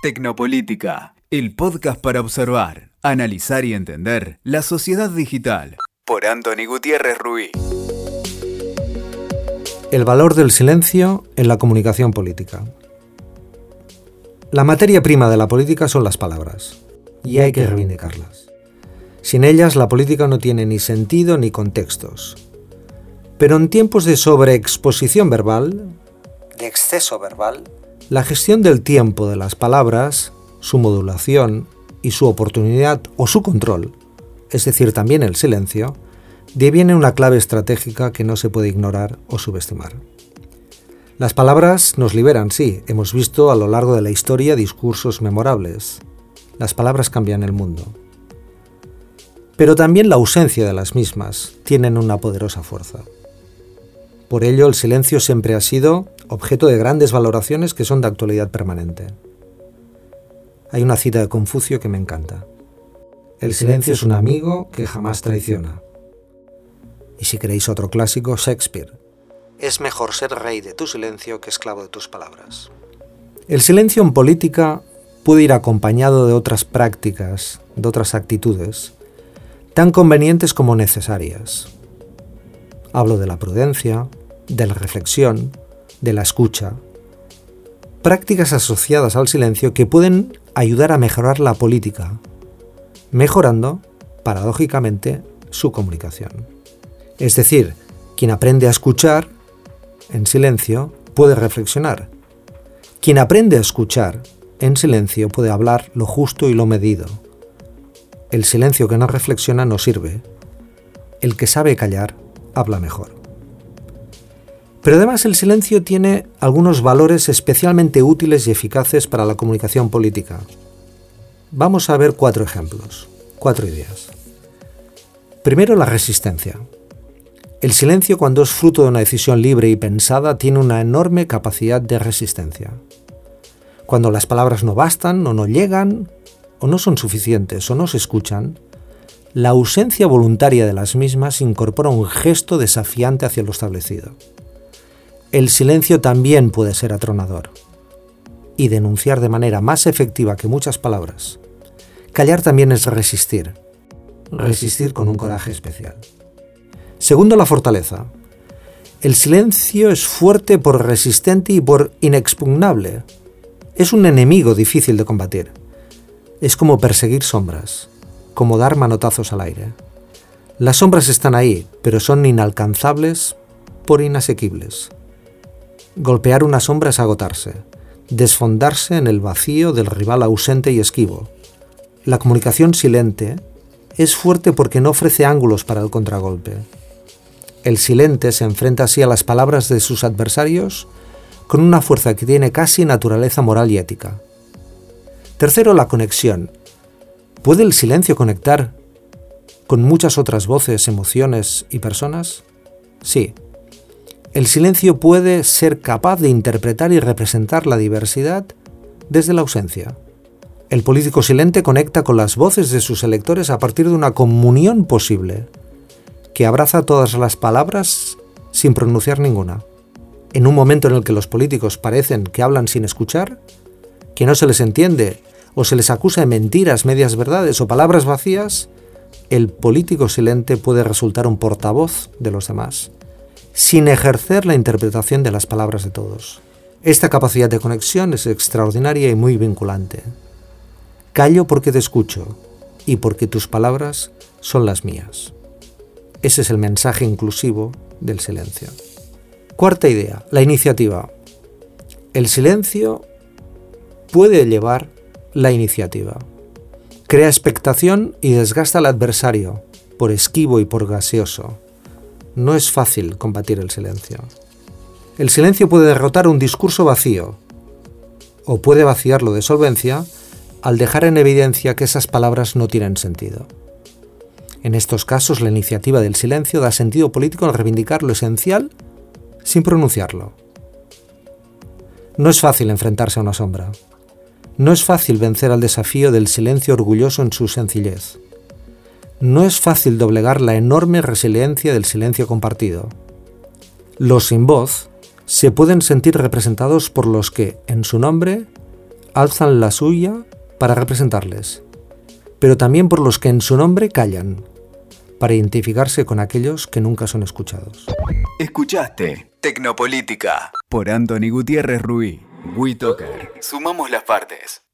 Tecnopolítica, el podcast para observar, analizar y entender la sociedad digital. Por Anthony Gutiérrez Ruiz. El valor del silencio en la comunicación política. La materia prima de la política son las palabras, y hay que reivindicarlas. Sin ellas la política no tiene ni sentido ni contextos. Pero en tiempos de sobreexposición verbal, de exceso verbal, la gestión del tiempo de las palabras, su modulación y su oportunidad o su control, es decir, también el silencio, deviene una clave estratégica que no se puede ignorar o subestimar. Las palabras nos liberan, sí, hemos visto a lo largo de la historia discursos memorables. Las palabras cambian el mundo. Pero también la ausencia de las mismas tienen una poderosa fuerza. Por ello, el silencio siempre ha sido objeto de grandes valoraciones que son de actualidad permanente. Hay una cita de Confucio que me encanta. El silencio es un amigo que jamás traiciona. Y si queréis otro clásico, Shakespeare. Es mejor ser rey de tu silencio que esclavo de tus palabras. El silencio en política puede ir acompañado de otras prácticas, de otras actitudes, tan convenientes como necesarias. Hablo de la prudencia, de la reflexión, de la escucha, prácticas asociadas al silencio que pueden ayudar a mejorar la política, mejorando, paradójicamente, su comunicación. Es decir, quien aprende a escuchar en silencio puede reflexionar. Quien aprende a escuchar en silencio puede hablar lo justo y lo medido. El silencio que no reflexiona no sirve. El que sabe callar habla mejor. Pero además el silencio tiene algunos valores especialmente útiles y eficaces para la comunicación política. Vamos a ver cuatro ejemplos, cuatro ideas. Primero, la resistencia. El silencio, cuando es fruto de una decisión libre y pensada, tiene una enorme capacidad de resistencia. Cuando las palabras no bastan o no llegan, o no son suficientes o no se escuchan, la ausencia voluntaria de las mismas incorpora un gesto desafiante hacia lo establecido el silencio también puede ser atronador y denunciar de manera más efectiva que muchas palabras. Callar también es resistir, resistir con un coraje especial. Segundo, la fortaleza. El silencio es fuerte por resistente y por inexpugnable. Es un enemigo difícil de combatir. Es como perseguir sombras, como dar manotazos al aire. Las sombras están ahí, pero son inalcanzables por inasequibles. Golpear una sombra es agotarse, desfondarse en el vacío del rival ausente y esquivo. La comunicación silente es fuerte porque no ofrece ángulos para el contragolpe. El silente se enfrenta así a las palabras de sus adversarios con una fuerza que tiene casi naturaleza moral y ética. Tercero, la conexión. ¿Puede el silencio conectar con muchas otras voces, emociones y personas? Sí, el silencio puede ser capaz de interpretar y representar la diversidad desde la ausencia. El político silente conecta con las voces de sus electores a partir de una comunión posible, que abraza todas las palabras sin pronunciar ninguna. En un momento en el que los políticos parecen que hablan sin escuchar, que no se les entiende o se les acusa de mentiras, medias verdades o palabras vacías, el político silente puede resultar un portavoz de los demás sin ejercer la interpretación de las palabras de todos. Esta capacidad de conexión es extraordinaria y muy vinculante. Callo porque te escucho y porque tus palabras son las mías. Ese es el mensaje inclusivo del silencio. Cuarta idea, la iniciativa. El silencio puede llevar la iniciativa. Crea expectación y desgasta al adversario por esquivo y por gaseoso no es fácil combatir el silencio. El silencio puede derrotar un discurso vacío o puede vaciarlo de solvencia al dejar en evidencia que esas palabras no tienen sentido. En estos casos, la iniciativa del silencio da sentido político al reivindicar lo esencial sin pronunciarlo. No es fácil enfrentarse a una sombra. No es fácil vencer al desafío del silencio orgulloso en su sencillez no es fácil doblegar la enorme resiliencia del silencio compartido. Los sin voz se pueden sentir representados por los que, en su nombre, alzan la suya para representarles, pero también por los que en su nombre callan, para identificarse con aquellos que nunca son escuchados. Escuchaste Tecnopolítica por Anthony Gutiérrez Ruiz. WeToker. Sumamos las partes.